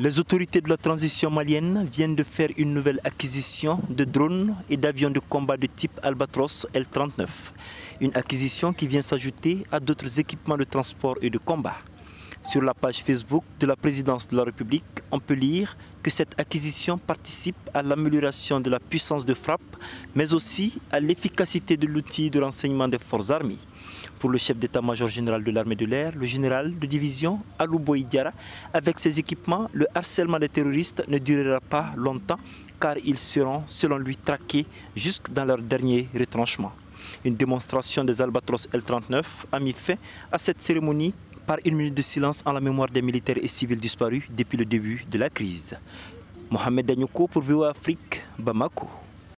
Les autorités de la transition malienne viennent de faire une nouvelle acquisition de drones et d'avions de combat de type Albatros L-39. Une acquisition qui vient s'ajouter à d'autres équipements de transport et de combat. Sur la page Facebook de la présidence de la République, on peut lire que cette acquisition participe à l'amélioration de la puissance de frappe, mais aussi à l'efficacité de l'outil de renseignement des forces armées. Pour le chef d'état-major général de l'armée de l'air, le général de division Alou Diara, avec ces équipements, le harcèlement des terroristes ne durera pas longtemps car ils seront, selon lui, traqués jusque dans leur dernier retranchement. Une démonstration des Albatros L-39 a mis fin à cette cérémonie par une minute de silence en la mémoire des militaires et civils disparus depuis le début de la crise. Mohamed Danyoko pour VOA Afrique, Bamako.